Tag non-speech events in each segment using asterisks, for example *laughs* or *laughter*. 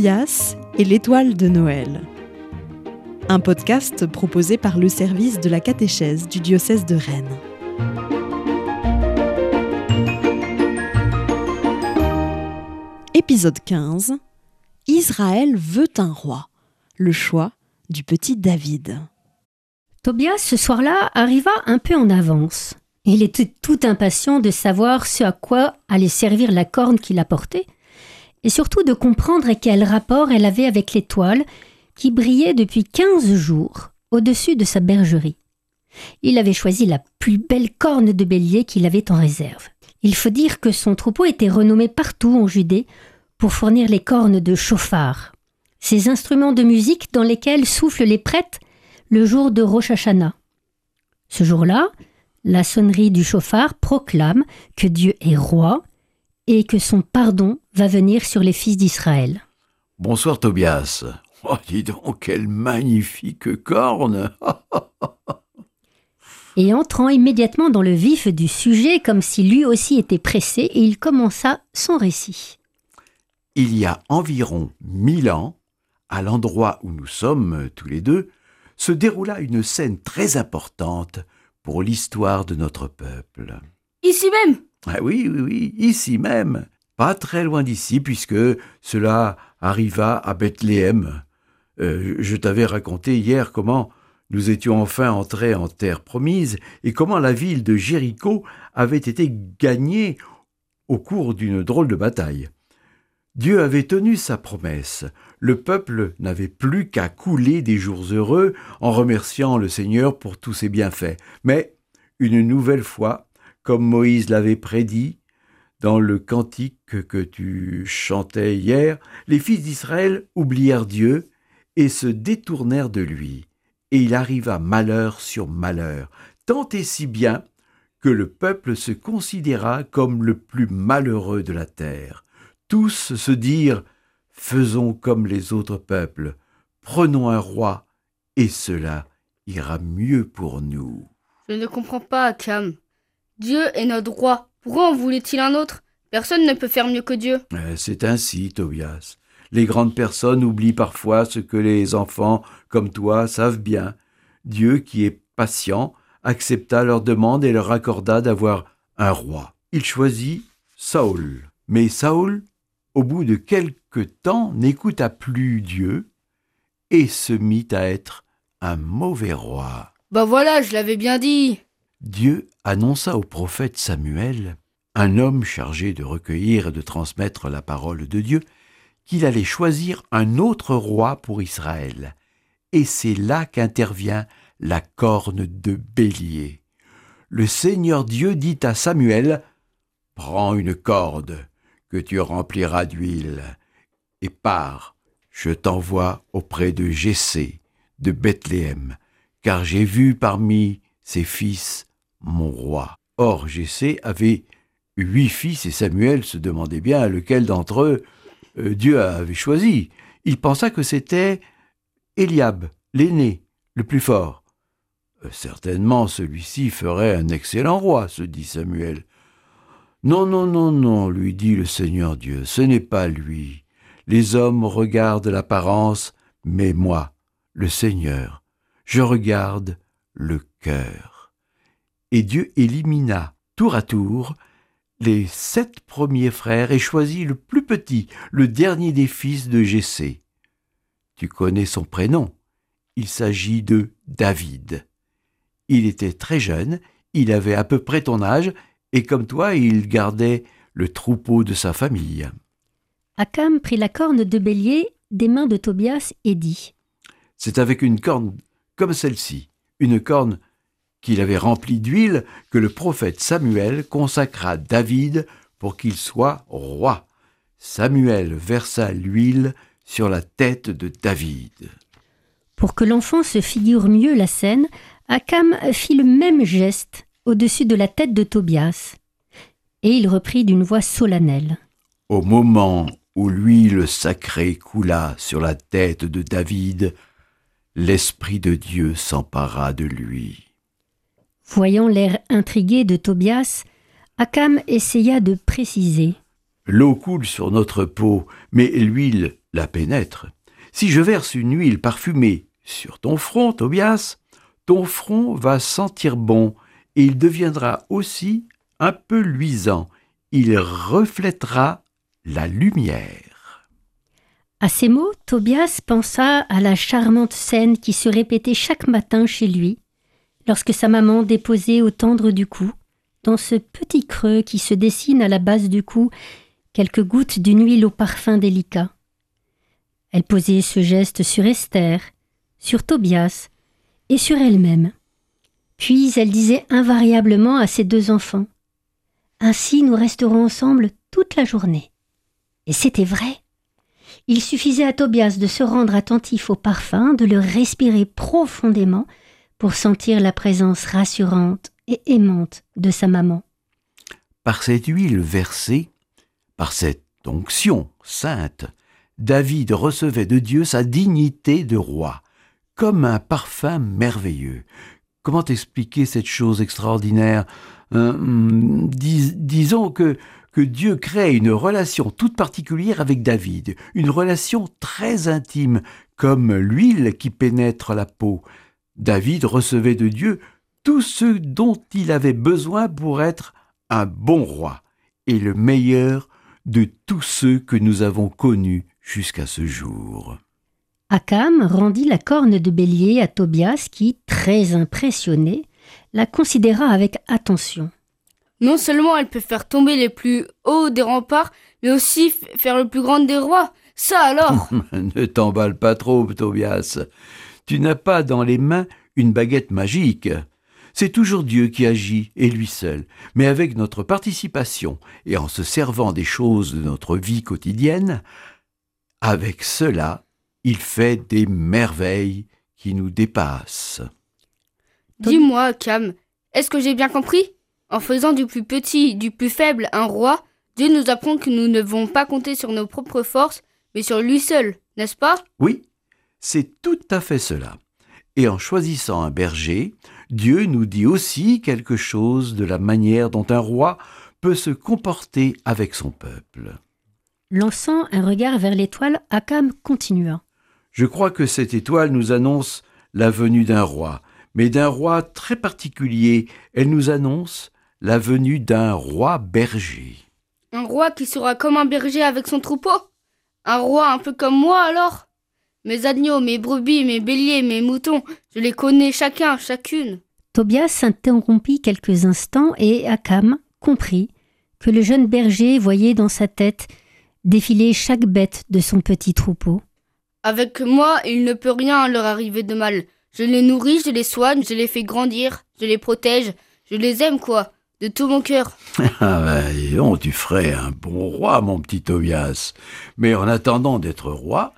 Tobias et l'étoile de Noël. Un podcast proposé par le service de la catéchèse du diocèse de Rennes. Épisode 15. Israël veut un roi. Le choix du petit David. Tobias, ce soir-là, arriva un peu en avance. Il était tout impatient de savoir ce à quoi allait servir la corne qu'il apportait, et surtout de comprendre quel rapport elle avait avec l'étoile qui brillait depuis quinze jours au-dessus de sa bergerie. Il avait choisi la plus belle corne de bélier qu'il avait en réserve. Il faut dire que son troupeau était renommé partout en Judée pour fournir les cornes de chauffard, ces instruments de musique dans lesquels soufflent les prêtres le jour de Rosh Hashanah. Ce jour-là, la sonnerie du chauffard proclame que Dieu est roi et que son pardon va venir sur les fils d'Israël. Bonsoir Tobias. Oh, dis donc, quelle magnifique corne Et entrant immédiatement dans le vif du sujet, comme si lui aussi était pressé, et il commença son récit. Il y a environ mille ans, à l'endroit où nous sommes tous les deux, se déroula une scène très importante pour l'histoire de notre peuple. Ici même? Ah oui, oui, oui, ici même, pas très loin d'ici, puisque cela arriva à Bethléem. Euh, je t'avais raconté hier comment nous étions enfin entrés en terre promise et comment la ville de Jéricho avait été gagnée au cours d'une drôle de bataille. Dieu avait tenu sa promesse. Le peuple n'avait plus qu'à couler des jours heureux en remerciant le Seigneur pour tous ses bienfaits. Mais, une nouvelle fois, comme Moïse l'avait prédit, dans le cantique que tu chantais hier, les fils d'Israël oublièrent Dieu et se détournèrent de lui. Et il arriva malheur sur malheur, tant et si bien que le peuple se considéra comme le plus malheureux de la terre. Tous se dirent Faisons comme les autres peuples, prenons un roi, et cela ira mieux pour nous. Je ne comprends pas, Akam. Dieu est notre roi. Pourquoi en voulait-il un autre? Personne ne peut faire mieux que Dieu. Euh, C'est ainsi, Tobias. Les grandes personnes oublient parfois ce que les enfants comme toi savent bien. Dieu, qui est patient, accepta leur demande et leur accorda d'avoir un roi. Il choisit Saül. Mais Saül, au bout de quelque temps, n'écouta plus Dieu et se mit à être un mauvais roi. Bah voilà, je l'avais bien dit. Dieu annonça au prophète Samuel, un homme chargé de recueillir et de transmettre la parole de Dieu, qu'il allait choisir un autre roi pour Israël. Et c'est là qu'intervient la corne de bélier. Le Seigneur Dieu dit à Samuel, Prends une corde que tu rempliras d'huile, et pars, je t'envoie auprès de Jessé, de Bethléem, car j'ai vu parmi ses fils mon roi. Or Jessé avait huit fils, et Samuel se demandait bien lequel d'entre eux euh, Dieu avait choisi. Il pensa que c'était Eliab, l'aîné, le plus fort. Euh, certainement celui-ci ferait un excellent roi, se dit Samuel. Non, non, non, non, lui dit le Seigneur Dieu, ce n'est pas lui. Les hommes regardent l'apparence, mais moi, le Seigneur, je regarde le cœur. Et Dieu élimina tour à tour les sept premiers frères et choisit le plus petit, le dernier des fils de Jessé. Tu connais son prénom. Il s'agit de David. Il était très jeune, il avait à peu près ton âge, et comme toi, il gardait le troupeau de sa famille. Akam prit la corne de bélier des mains de Tobias et dit C'est avec une corne comme celle-ci, une corne qu'il avait remplie d'huile, que le prophète Samuel consacra David pour qu'il soit roi. Samuel versa l'huile sur la tête de David. Pour que l'enfant se figure mieux la scène, Akam fit le même geste au-dessus de la tête de Tobias. Et il reprit d'une voix solennelle. Au moment où l'huile sacrée coula sur la tête de David, l'Esprit de Dieu s'empara de lui. Voyant l'air intrigué de Tobias, Akam essaya de préciser. L'eau coule sur notre peau, mais l'huile la pénètre. Si je verse une huile parfumée sur ton front, Tobias, ton front va sentir bon, et il deviendra aussi un peu luisant. Il reflètera la lumière. À ces mots, Tobias pensa à la charmante scène qui se répétait chaque matin chez lui, lorsque sa maman déposait au tendre du cou, dans ce petit creux qui se dessine à la base du cou, quelques gouttes d'une huile au parfum délicat. Elle posait ce geste sur Esther, sur Tobias et sur elle-même. Puis elle disait invariablement à ses deux enfants Ainsi nous resterons ensemble toute la journée. Et c'était vrai. Il suffisait à Tobias de se rendre attentif au parfum, de le respirer profondément pour sentir la présence rassurante et aimante de sa maman. Par cette huile versée, par cette onction sainte, David recevait de Dieu sa dignité de roi, comme un parfum merveilleux. Comment expliquer cette chose extraordinaire? Euh, Disons que, que Dieu crée une relation toute particulière avec David, une relation très intime, comme l'huile qui pénètre la peau. David recevait de Dieu tout ce dont il avait besoin pour être un bon roi et le meilleur de tous ceux que nous avons connus jusqu'à ce jour. Akam rendit la corne de bélier à Tobias qui, très impressionné, la considéra avec attention. Non seulement elle peut faire tomber les plus hauts des remparts, mais aussi faire le plus grand des rois. Ça alors? *laughs* Ne t'emballe pas trop, Tobias. Tu n'as pas dans les mains une baguette magique. C'est toujours Dieu qui agit, et lui seul. Mais avec notre participation, et en se servant des choses de notre vie quotidienne, avec cela, il fait des merveilles qui nous dépassent. Dis-moi, Cam, est-ce que j'ai bien compris? En faisant du plus petit, du plus faible un roi, Dieu nous apprend que nous ne devons pas compter sur nos propres forces, mais sur lui seul, n'est-ce pas? Oui, c'est tout à fait cela. Et en choisissant un berger, Dieu nous dit aussi quelque chose de la manière dont un roi peut se comporter avec son peuple. Lançant un regard vers l'étoile, Akam continua. Je crois que cette étoile nous annonce la venue d'un roi, mais d'un roi très particulier. Elle nous annonce la venue d'un roi berger. Un roi qui sera comme un berger avec son troupeau? Un roi un peu comme moi alors? Mes agneaux, mes brebis, mes béliers, mes moutons, je les connais chacun, chacune. Tobias s'interrompit quelques instants et Akam comprit que le jeune berger voyait dans sa tête défiler chaque bête de son petit troupeau. Avec moi, il ne peut rien leur arriver de mal. Je les nourris, je les soigne, je les fais grandir, je les protège, je les aime, quoi, de tout mon cœur. *laughs* Ah ben, tu ferais un bon roi, mon petit Tobias. Mais en attendant d'être roi,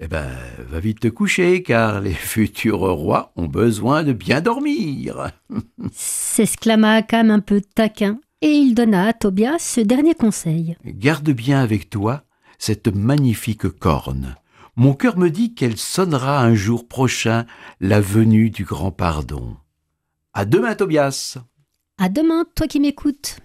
eh ben, va vite te coucher, car les *laughs* futurs rois ont besoin de bien dormir. *laughs* S'exclama Akam un peu taquin, et il donna à Tobias ce dernier conseil. Garde bien avec toi cette magnifique corne. Mon cœur me dit qu'elle sonnera un jour prochain la venue du grand pardon. À demain, Tobias. À demain, toi qui m'écoutes.